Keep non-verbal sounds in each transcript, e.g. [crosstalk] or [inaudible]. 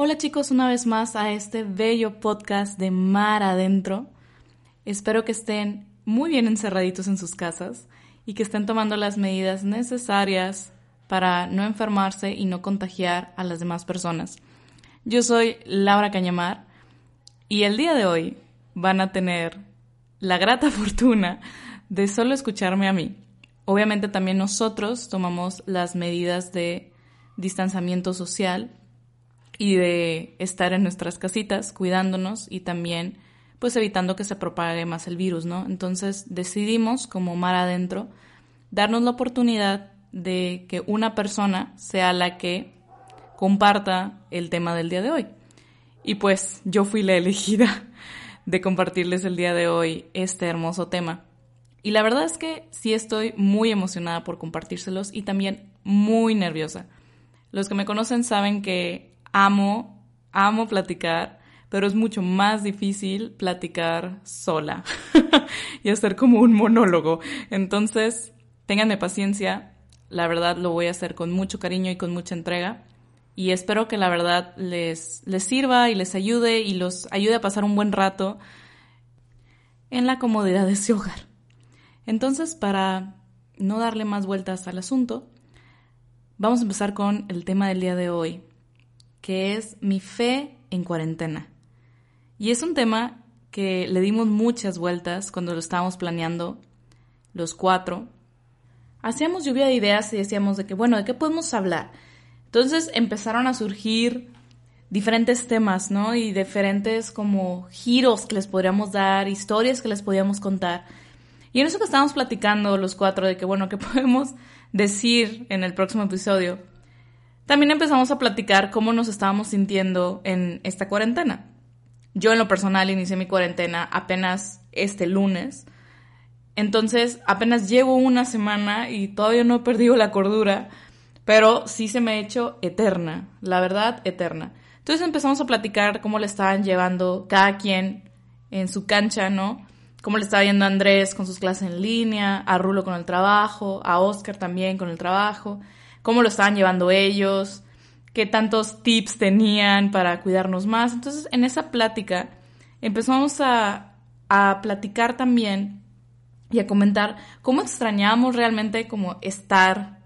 Hola chicos, una vez más a este bello podcast de Mar Adentro. Espero que estén muy bien encerraditos en sus casas y que estén tomando las medidas necesarias para no enfermarse y no contagiar a las demás personas. Yo soy Laura Cañamar y el día de hoy van a tener la grata [laughs] fortuna de solo escucharme a mí. Obviamente también nosotros tomamos las medidas de distanciamiento social y de estar en nuestras casitas cuidándonos y también pues evitando que se propague más el virus, ¿no? Entonces decidimos como mar adentro darnos la oportunidad de que una persona sea la que comparta el tema del día de hoy. Y pues yo fui la elegida [laughs] de compartirles el día de hoy este hermoso tema. Y la verdad es que sí estoy muy emocionada por compartírselos y también muy nerviosa. Los que me conocen saben que amo, amo platicar, pero es mucho más difícil platicar sola [laughs] y hacer como un monólogo. Entonces, ténganme paciencia, la verdad lo voy a hacer con mucho cariño y con mucha entrega. Y espero que la verdad les, les sirva y les ayude y los ayude a pasar un buen rato en la comodidad de su hogar. Entonces, para no darle más vueltas al asunto, vamos a empezar con el tema del día de hoy, que es mi fe en cuarentena. Y es un tema que le dimos muchas vueltas cuando lo estábamos planeando los cuatro. Hacíamos lluvia de ideas y decíamos de que, bueno, ¿de qué podemos hablar? Entonces empezaron a surgir diferentes temas, ¿no? Y diferentes como giros que les podríamos dar, historias que les podíamos contar. Y en eso que estábamos platicando los cuatro de que, bueno, ¿qué [laughs] podemos decir en el próximo episodio? También empezamos a platicar cómo nos estábamos sintiendo en esta cuarentena. Yo en lo personal inicié mi cuarentena apenas este lunes. Entonces apenas llevo una semana y todavía no he perdido la cordura, pero sí se me ha hecho eterna, la verdad, eterna. Entonces empezamos a platicar cómo le estaban llevando cada quien en su cancha, ¿no? Cómo le estaba yendo a Andrés con sus clases en línea, a Rulo con el trabajo, a Oscar también con el trabajo cómo lo estaban llevando ellos, qué tantos tips tenían para cuidarnos más. Entonces, en esa plática empezamos a, a platicar también y a comentar cómo extrañamos realmente como estar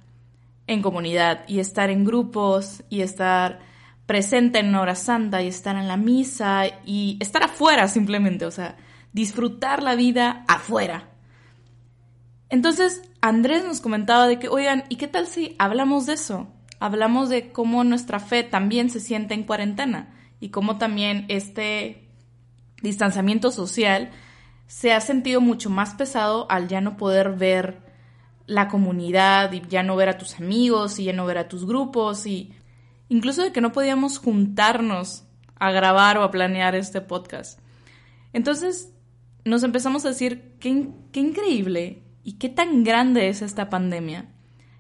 en comunidad y estar en grupos y estar presente en hora santa y estar en la misa y estar afuera simplemente, o sea, disfrutar la vida afuera. Entonces, Andrés nos comentaba de que, oigan, ¿y qué tal si hablamos de eso? Hablamos de cómo nuestra fe también se siente en cuarentena y cómo también este distanciamiento social se ha sentido mucho más pesado al ya no poder ver la comunidad y ya no ver a tus amigos y ya no ver a tus grupos y incluso de que no podíamos juntarnos a grabar o a planear este podcast. Entonces nos empezamos a decir, qué, qué increíble ¿Y qué tan grande es esta pandemia?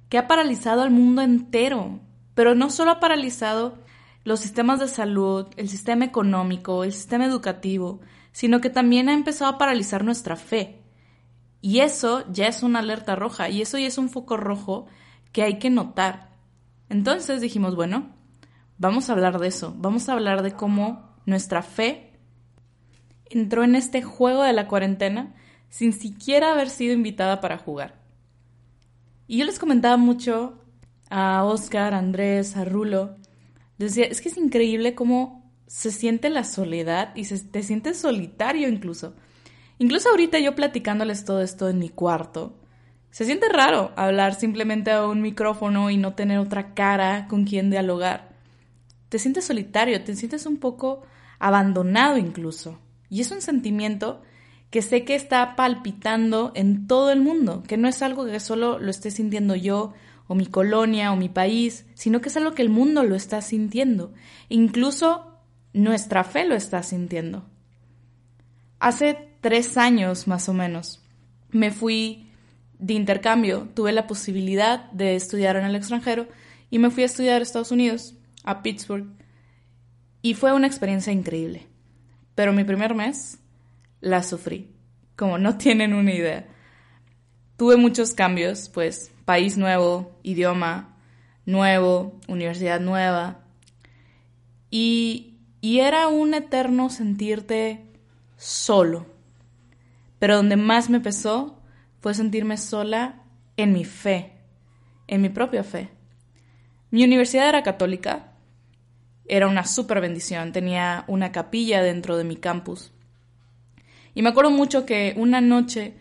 Que ha paralizado al mundo entero, pero no solo ha paralizado los sistemas de salud, el sistema económico, el sistema educativo, sino que también ha empezado a paralizar nuestra fe. Y eso ya es una alerta roja, y eso ya es un foco rojo que hay que notar. Entonces dijimos, bueno, vamos a hablar de eso, vamos a hablar de cómo nuestra fe entró en este juego de la cuarentena sin siquiera haber sido invitada para jugar. Y yo les comentaba mucho a Oscar, a Andrés, a Rulo, decía, es que es increíble cómo se siente la soledad y se, te sientes solitario incluso. Incluso ahorita yo platicándoles todo esto en mi cuarto, se siente raro hablar simplemente a un micrófono y no tener otra cara con quien dialogar. Te sientes solitario, te sientes un poco abandonado incluso. Y es un sentimiento que sé que está palpitando en todo el mundo, que no es algo que solo lo esté sintiendo yo o mi colonia o mi país, sino que es algo que el mundo lo está sintiendo. Incluso nuestra fe lo está sintiendo. Hace tres años más o menos me fui de intercambio, tuve la posibilidad de estudiar en el extranjero y me fui a estudiar a Estados Unidos, a Pittsburgh, y fue una experiencia increíble. Pero mi primer mes la sufrí, como no [laughs] tienen una idea. Tuve muchos cambios, pues país nuevo, idioma nuevo, universidad nueva. Y, y era un eterno sentirte solo. Pero donde más me pesó fue sentirme sola en mi fe, en mi propia fe. Mi universidad era católica, era una súper bendición, tenía una capilla dentro de mi campus. Y me acuerdo mucho que una noche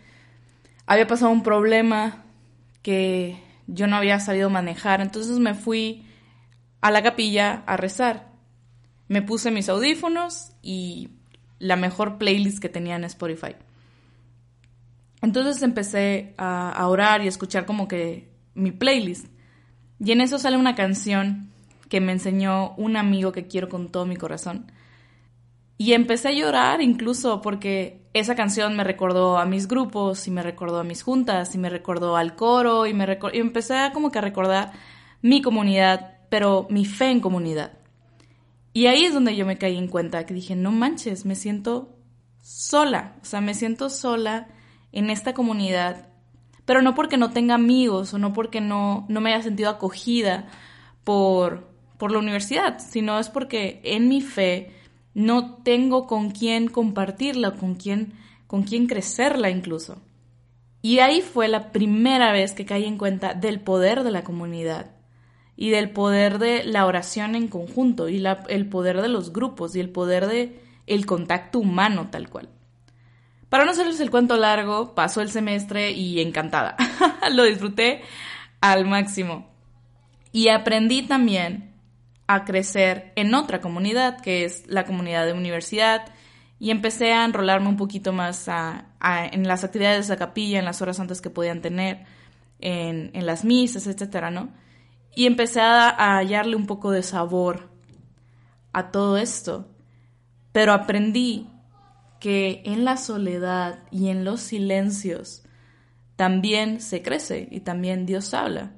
había pasado un problema que yo no había sabido manejar, entonces me fui a la capilla a rezar. Me puse mis audífonos y la mejor playlist que tenía en Spotify. Entonces empecé a, orar y a escuchar como que mi playlist. Y en eso sale una canción que me enseñó un amigo que quiero con todo mi corazón. Y empecé a llorar incluso porque esa canción me recordó a mis grupos y me recordó a mis juntas y me recordó al coro y me y empecé a como que a recordar mi comunidad, pero mi fe en comunidad. Y ahí es donde yo me caí en cuenta que dije, no manches, me siento sola, o sea, me siento sola en esta comunidad, pero no porque no tenga amigos o no porque no, no me haya sentido acogida por, por la universidad, sino es porque en mi fe no tengo con quién compartirla, con quién, con quién crecerla incluso. Y ahí fue la primera vez que caí en cuenta del poder de la comunidad y del poder de la oración en conjunto y el poder de los grupos y el poder de el contacto humano tal cual. Para no hacerles el cuento largo, pasó el semestre y encantada. [laughs] Lo disfruté al máximo. Y aprendí también a crecer en otra comunidad, que es la comunidad de universidad, y empecé a enrolarme un poquito más en las actividades de la capilla, en las horas antes que podían tener, en, las misas, etcétera, ¿no? Y empecé a, a hallarle un poco de sabor a todo esto. Pero aprendí que en la soledad y en los silencios también se crece y también Dios habla.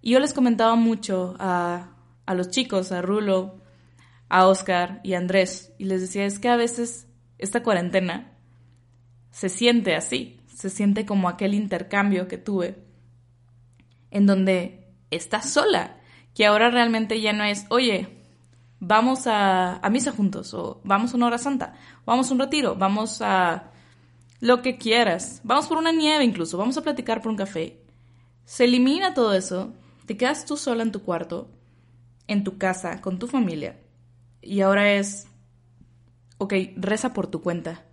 Y yo les comentaba mucho a, a los chicos, a Rulo, a Oscar y a Andrés, y les decía, es que a veces esta cuarentena se siente así, se siente como aquel intercambio que tuve, en donde estás sola, que ahora realmente ya no es, oye, vamos a, misa juntos, o vamos a una hora santa, vamos a un retiro, vamos a lo que quieras, vamos por una nieve incluso, vamos a platicar por un café. Se elimina todo eso, te quedas tú sola en tu cuarto, en tu casa, con tu familia, y ahora es, ok, reza por tu cuenta,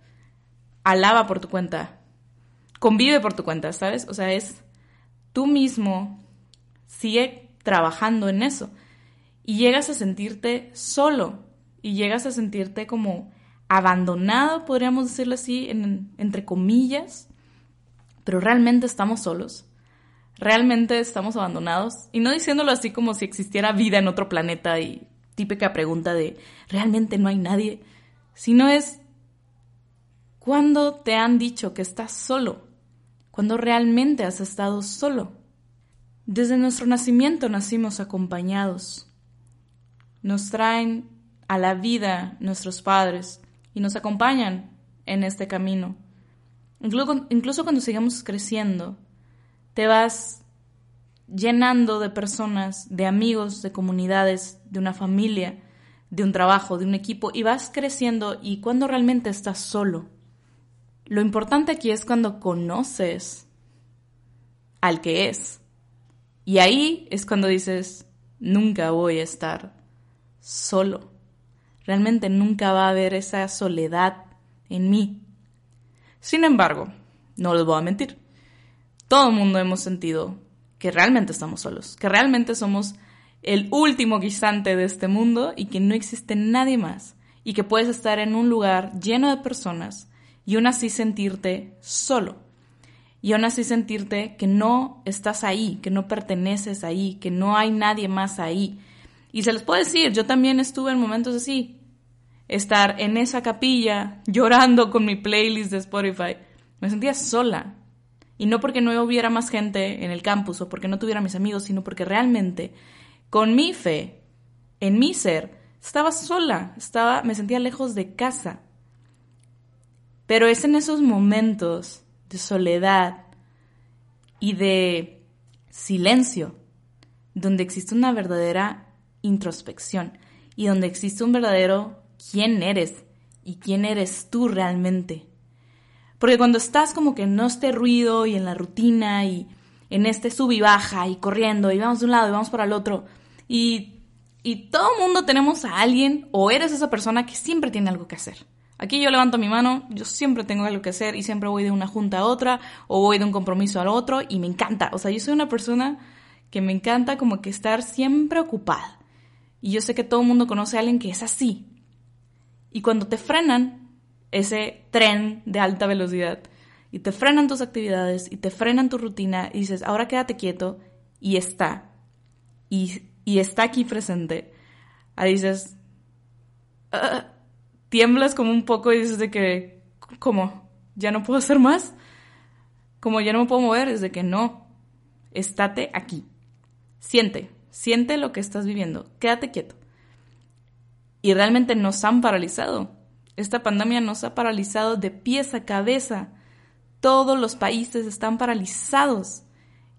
alaba por tu cuenta, convive por tu cuenta, ¿sabes? O sea, es tú mismo, sigue trabajando en eso y llegas a sentirte solo y llegas a sentirte como abandonado, podríamos decirlo así, entre comillas, pero realmente estamos solos, realmente estamos abandonados y no diciéndolo así como si existiera vida en otro planeta y típica pregunta de realmente no hay nadie, sino es ¿cuándo te han dicho que estás solo? ¿Cuándo realmente has estado solo? Desde nuestro nacimiento nacimos acompañados nos traen a la vida nuestros padres y nos acompañan en este camino. Incluso, cuando sigamos creciendo, te vas llenando de personas, de amigos, de comunidades, de una familia, de un trabajo, de un equipo, y vas creciendo y cuando realmente estás solo. Lo importante aquí es cuando conoces al que es. Y ahí es cuando dices, nunca voy a estar solo. Realmente nunca va a haber esa soledad en mí. Sin embargo, no les voy a mentir. Todo el mundo hemos sentido que realmente estamos solos, que realmente somos el último guisante de este mundo y que no existe nadie más y que puedes estar en un lugar lleno de personas y aún así sentirte solo y aún así sentirte que no estás ahí, que no perteneces ahí, que no hay nadie más ahí, y se les puedo decir, yo también estuve en momentos así. Estar en esa capilla [laughs] llorando con mi playlist de Spotify. Me sentía sola. Y no porque no hubiera más gente en el campus o porque no tuviera mis amigos, sino porque realmente, con mi fe, en mi ser, estaba sola, estaba, me sentía lejos de casa. Pero es en esos momentos de soledad y de silencio donde existe una verdadera introspección. y donde existe un verdadero quién eres y quién eres tú realmente. Porque cuando estás como que en este ruido y en la rutina y en este sub y baja y corriendo y vamos de un lado y vamos para el otro y, y todo mundo tenemos a alguien o eres esa persona que siempre tiene algo que hacer. Aquí yo levanto mi mano, yo siempre tengo algo que hacer y siempre voy de una junta a otra o voy de un compromiso al otro y me encanta. O sea, yo soy una persona que me encanta como que estar siempre ocupada. Y yo sé que todo el mundo conoce a alguien que es así. Y cuando te frenan ese tren de alta velocidad y te frenan tus actividades y te frenan tu rutina y dices, ahora quédate quieto y está. Y, y está aquí presente. Ahí dices, ah, tiemblas como un poco y dices de que, ¿cómo? ¿Ya no puedo hacer más? Como ya no me puedo mover, es de que no, estate aquí. Siente, siente lo que estás viviendo, quédate quieto. Y realmente nos han paralizado. Esta pandemia nos ha paralizado de pies a cabeza. Todos los países están paralizados.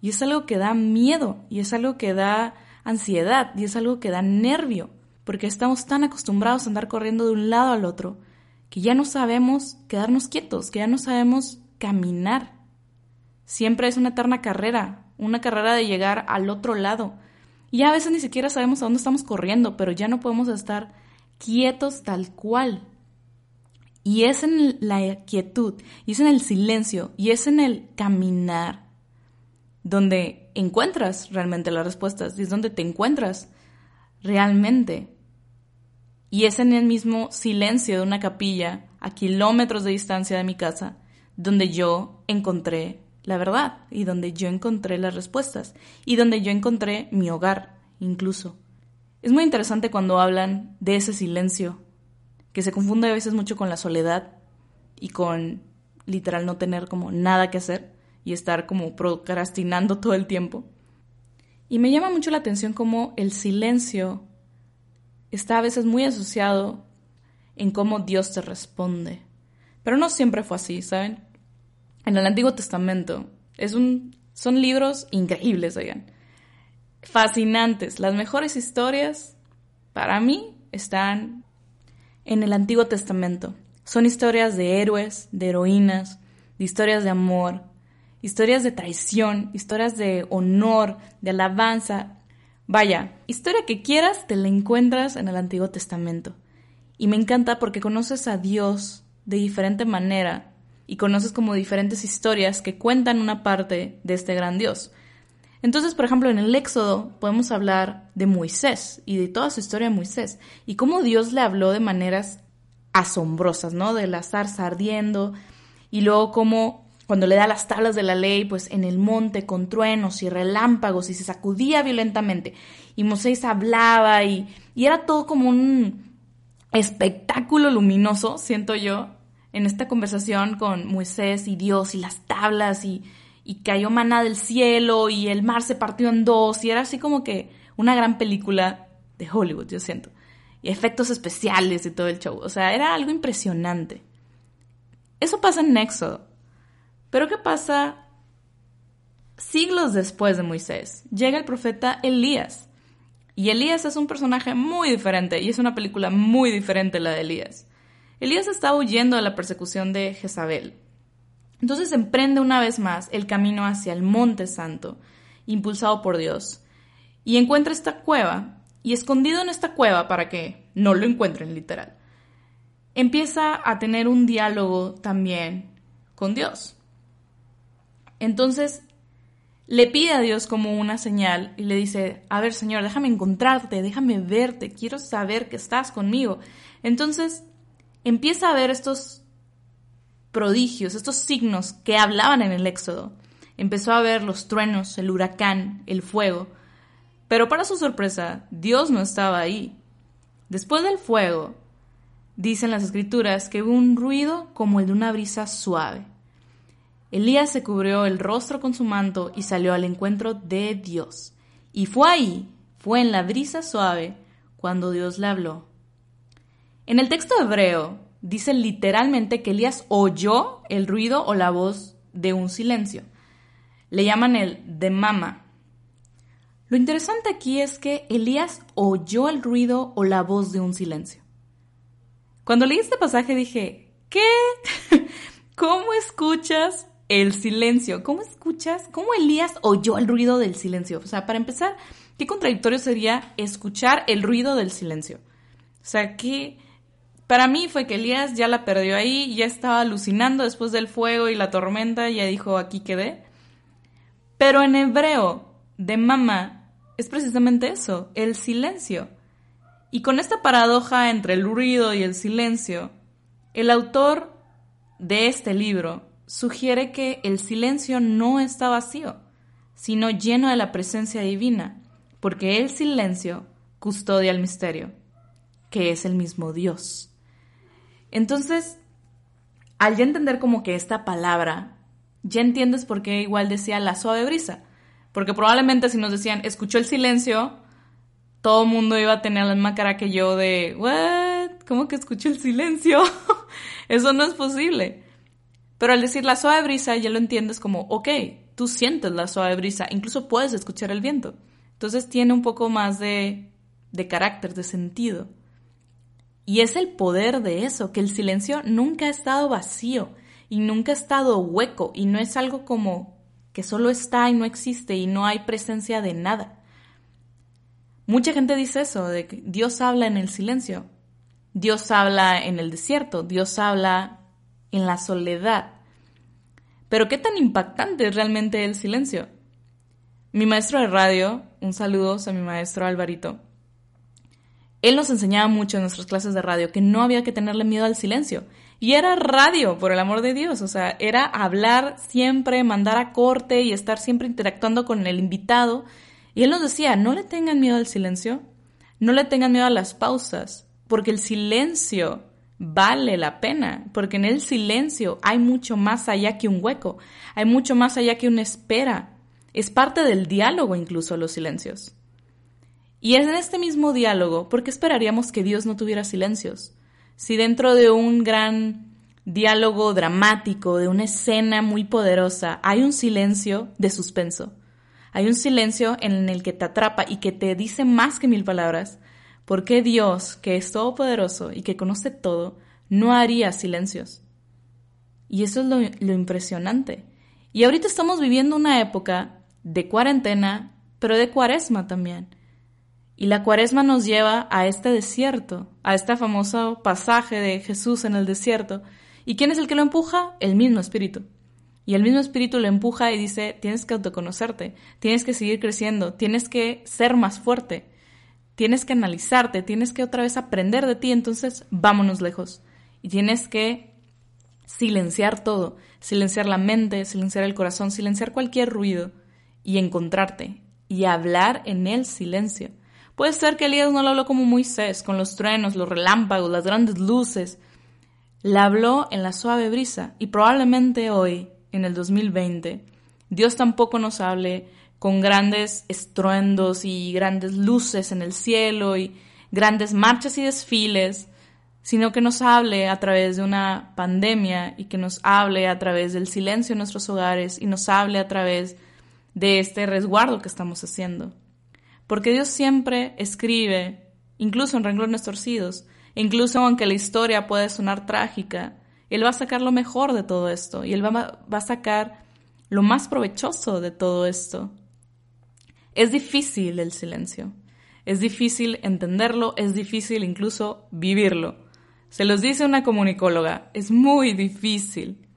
Y es algo que da miedo, y es algo que da ansiedad, y es algo que da nervio porque estamos tan acostumbrados a andar corriendo de un lado al otro que ya no sabemos quedarnos quietos, que ya no sabemos caminar. Siempre es una eterna carrera, una carrera de llegar al otro lado. Y a veces ni siquiera sabemos a dónde estamos corriendo, pero ya no podemos estar quietos tal cual. Y es en la quietud, y es en el silencio, y es en el caminar donde encuentras realmente las respuestas, y es donde te encuentras realmente. Y es en el mismo silencio de una capilla, a kilómetros de distancia de mi casa, donde yo encontré la verdad y donde yo encontré las respuestas y donde yo encontré mi hogar, incluso. Es muy interesante cuando hablan de ese silencio, que se confunde a veces mucho con la soledad y con literal no tener como nada que hacer y estar como procrastinando todo el tiempo. Y me llama mucho la atención cómo el silencio está a veces muy asociado en cómo Dios te responde. Pero no siempre fue así, ¿saben? En el Antiguo Testamento es un, son libros increíbles, oigan. Fascinantes. Las mejores historias, para mí, están en el Antiguo Testamento. Son historias de héroes, de heroínas, de historias de amor, historias de traición, historias de honor, de alabanza, Vaya, historia que quieras te la encuentras en el Antiguo Testamento. Y me encanta porque conoces a Dios de diferente manera y conoces como diferentes historias que cuentan una parte de este gran Dios. Entonces, por ejemplo, en el Éxodo podemos hablar de Moisés y de toda su historia de Moisés y cómo Dios le habló de maneras asombrosas, ¿no? De la zarza ardiendo y luego cómo cuando le da las tablas de la ley, pues en el monte con truenos y relámpagos y se sacudía violentamente. Y Moisés hablaba y, era todo como un espectáculo luminoso, siento yo, en esta conversación con Moisés y Dios y las tablas y, y cayó maná del cielo y el mar se partió en dos y era así como que una gran película de Hollywood, yo siento. Y efectos especiales y todo el show. O sea, era algo impresionante. Eso pasa en Éxodo. Pero ¿qué pasa siglos después de Moisés? Llega el profeta Elías. Y Elías es un personaje muy diferente y es una película muy diferente la de Elías. Elías está huyendo de la persecución de Jezabel. Entonces emprende una vez más el camino hacia el Monte Santo, impulsado por Dios, y encuentra esta cueva, y escondido en esta cueva para que no lo encuentren literal, empieza a tener un diálogo también con Dios. Entonces le pide a Dios como una señal y le dice, a ver Señor, déjame encontrarte, déjame verte, quiero saber que estás conmigo. Entonces empieza a ver estos prodigios, estos signos que hablaban en el Éxodo. Empezó a ver los truenos, el huracán, el fuego. Pero para su sorpresa, Dios no estaba ahí. Después del fuego, dicen las escrituras que hubo un ruido como el de una brisa suave. Elías se cubrió el rostro con su manto y salió al encuentro de Dios. Y fue ahí, fue en la brisa suave, cuando Dios le habló. En el texto hebreo dice literalmente que Elías oyó el ruido o la voz de un silencio. Le llaman el de mama. Lo interesante aquí es que Elías oyó el ruido o la voz de un silencio. Cuando leí este pasaje dije, ¿qué? [laughs] ¿Cómo escuchas el silencio? ¿Cómo escuchas? ¿Cómo Elías oyó el ruido del silencio? O sea, para empezar, qué contradictorio sería escuchar el ruido del silencio. O sea, que para mí fue que Elías ya la perdió ahí, ya estaba alucinando después del fuego y la tormenta, ya dijo, aquí quedé. Pero en hebreo, de mamá, es precisamente eso, el silencio. Y con esta paradoja entre el ruido y el silencio, el autor de este libro sugiere que el silencio no está vacío, sino lleno de la presencia divina, porque el silencio custodia el misterio, que es el mismo Dios. Entonces, al ya entender como que esta palabra, ya entiendes por qué igual decía la suave brisa, porque probablemente si nos decían escuchó el silencio, todo el mundo iba a tener la misma cara que yo de, ¿what? ¿Cómo que escuché el silencio? [laughs] Eso no es posible. Pero al decir la suave brisa ya lo entiendes como, ok, tú sientes la suave brisa, incluso puedes escuchar el viento. Entonces tiene un poco más de, de carácter, de sentido. Y es el poder de eso, que el silencio nunca ha estado vacío y nunca ha estado hueco y no es algo como que solo está y no existe y no hay presencia de nada. Mucha gente dice eso, de que Dios habla en el silencio, Dios habla en el desierto, Dios habla en la soledad. Pero ¿qué tan impactante es realmente el silencio? Mi maestro de radio, un saludo a mi maestro Alvarito, él nos enseñaba mucho en nuestras clases de radio que no había que tenerle miedo al silencio. Y era radio, por el amor de Dios. O sea, era hablar siempre, mandar a corte y estar siempre interactuando con el invitado. Y él nos decía, no le tengan miedo al silencio, no le tengan miedo a las pausas, porque el silencio vale la pena, porque en el silencio hay mucho más allá que un hueco, hay mucho más allá que una espera. Es parte del diálogo incluso los silencios. Y es en este mismo diálogo, ¿por qué esperaríamos que Dios no tuviera silencios? Si dentro de un gran diálogo dramático, de una escena muy poderosa, hay un silencio de suspenso, hay un silencio en el que te atrapa y que te dice más que mil palabras, ¿por qué Dios, que es todopoderoso y que conoce todo, no haría silencios? Y eso es lo, lo impresionante. Y ahorita estamos viviendo una época de cuarentena, pero de cuaresma también y la cuaresma nos lleva a este desierto, a este famoso pasaje de Jesús en el desierto. ¿Y quién es el que lo empuja? El mismo Espíritu. Y el mismo Espíritu lo empuja y dice, tienes que autoconocerte, tienes que seguir creciendo, tienes que ser más fuerte, tienes que analizarte, tienes que otra vez aprender de ti, entonces vámonos lejos. Y tienes que silenciar todo, silenciar la mente, silenciar el corazón, silenciar cualquier ruido y encontrarte y hablar en el silencio. Puede ser que Elías no lo habló como Moisés, con los truenos, los relámpagos, las grandes luces. La habló en la suave brisa y probablemente hoy, en el 2020, Dios tampoco nos hable con grandes estruendos y grandes luces en el cielo y grandes marchas y desfiles, sino que nos hable a través de una pandemia y que nos hable a través del silencio en nuestros hogares y nos hable a través de este resguardo que estamos haciendo. Porque Dios siempre escribe, incluso en renglones torcidos, incluso aunque la historia puede sonar trágica, Él va a sacar lo mejor de todo esto y Él va, va a sacar lo más provechoso de todo esto. Es difícil el silencio, es difícil entenderlo, es difícil incluso vivirlo. Se los dice una comunicóloga, es muy difícil,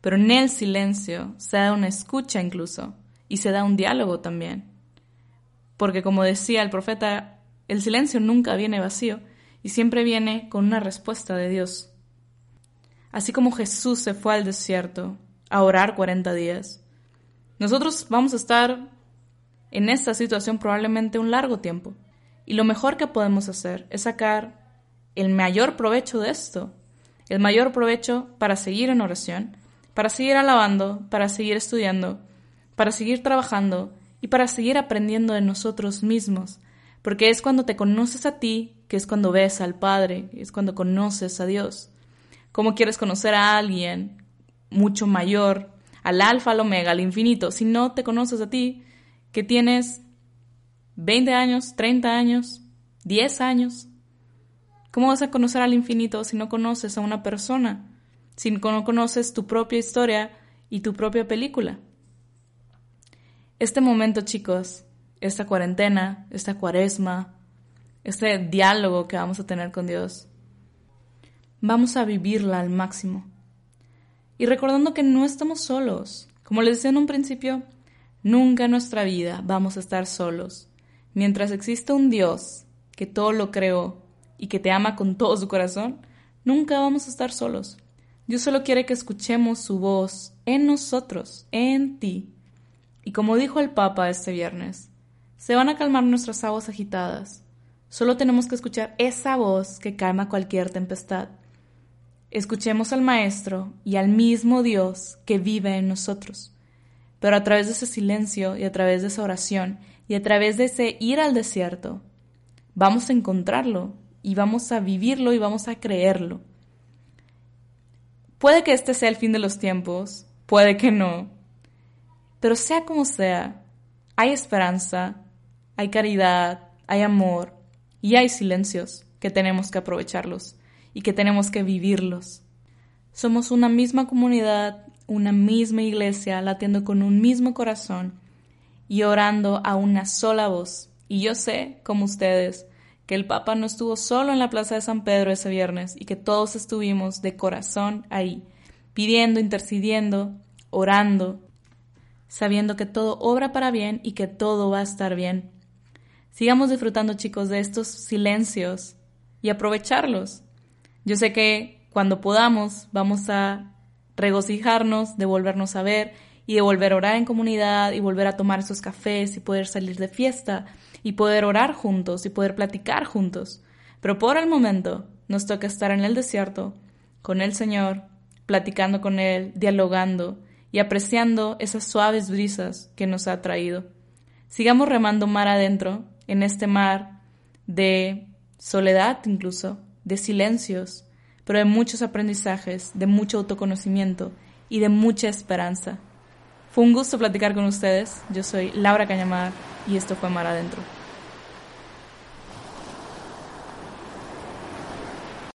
pero en el silencio se da una escucha incluso y se da un diálogo también. Porque como decía el profeta, el silencio nunca viene vacío y siempre viene con una respuesta de Dios. Así como Jesús se fue al desierto a orar 40 días, nosotros vamos a estar en esta situación probablemente un largo tiempo. Y lo mejor que podemos hacer es sacar el mayor provecho de esto, el mayor provecho para seguir en oración, para seguir alabando, para seguir estudiando, para seguir trabajando y para seguir aprendiendo de nosotros mismos, porque es cuando te conoces a ti que es cuando ves al Padre, es cuando conoces a Dios. ¿Cómo quieres conocer a alguien mucho mayor, al alfa, al omega, al infinito, si no te conoces a ti, que tienes 20 años, 30 años, 10 años. ¿Cómo vas a conocer al infinito si no conoces a una persona? Si no conoces tu propia historia y tu propia película. Este momento, chicos, esta cuarentena, esta cuaresma, este diálogo que vamos a tener con Dios, vamos a vivirla al máximo. Y recordando que no estamos solos. Como les decía en un principio, nunca en nuestra vida vamos a estar solos. Mientras exista un Dios que todo lo creó y que te ama con todo su corazón, nunca vamos a estar solos. Dios solo quiere que escuchemos su voz en nosotros, en ti. Y como dijo el Papa este viernes, se van a calmar nuestras aguas agitadas. Solo tenemos que escuchar esa voz que calma cualquier tempestad. Escuchemos al Maestro y al mismo Dios que vive en nosotros. Pero a través de ese silencio y a través de esa oración y a través de ese ir al desierto, vamos a encontrarlo y vamos a vivirlo y vamos a creerlo. Puede que este sea el fin de los tiempos, puede que no, pero sea como sea, hay esperanza, hay caridad, hay amor y hay silencios que tenemos que aprovecharlos y que tenemos que vivirlos. Somos una misma comunidad, una misma iglesia, latiendo con un mismo corazón y orando a una sola voz. Y yo sé, como ustedes, que el Papa no estuvo solo en la Plaza de San Pedro ese viernes y que todos estuvimos de corazón ahí, pidiendo, intercediendo, orando, sabiendo que todo obra para bien y que todo va a estar bien. Sigamos disfrutando, chicos, de estos silencios y aprovecharlos. Yo sé que cuando podamos vamos a regocijarnos de volvernos a ver y de volver a orar en comunidad y volver a tomar esos cafés y poder salir de fiesta y poder orar juntos y poder platicar juntos. Pero por el momento nos toca estar en el desierto con el Señor, platicando con Él, dialogando y apreciando esas suaves brisas que nos ha traído. Sigamos remando mar adentro, en este mar de soledad incluso, de silencios, pero de muchos aprendizajes, de mucho autoconocimiento y de mucha esperanza. Fue un gusto platicar con ustedes. Yo soy Laura Cañamar y esto fue Mar Adentro.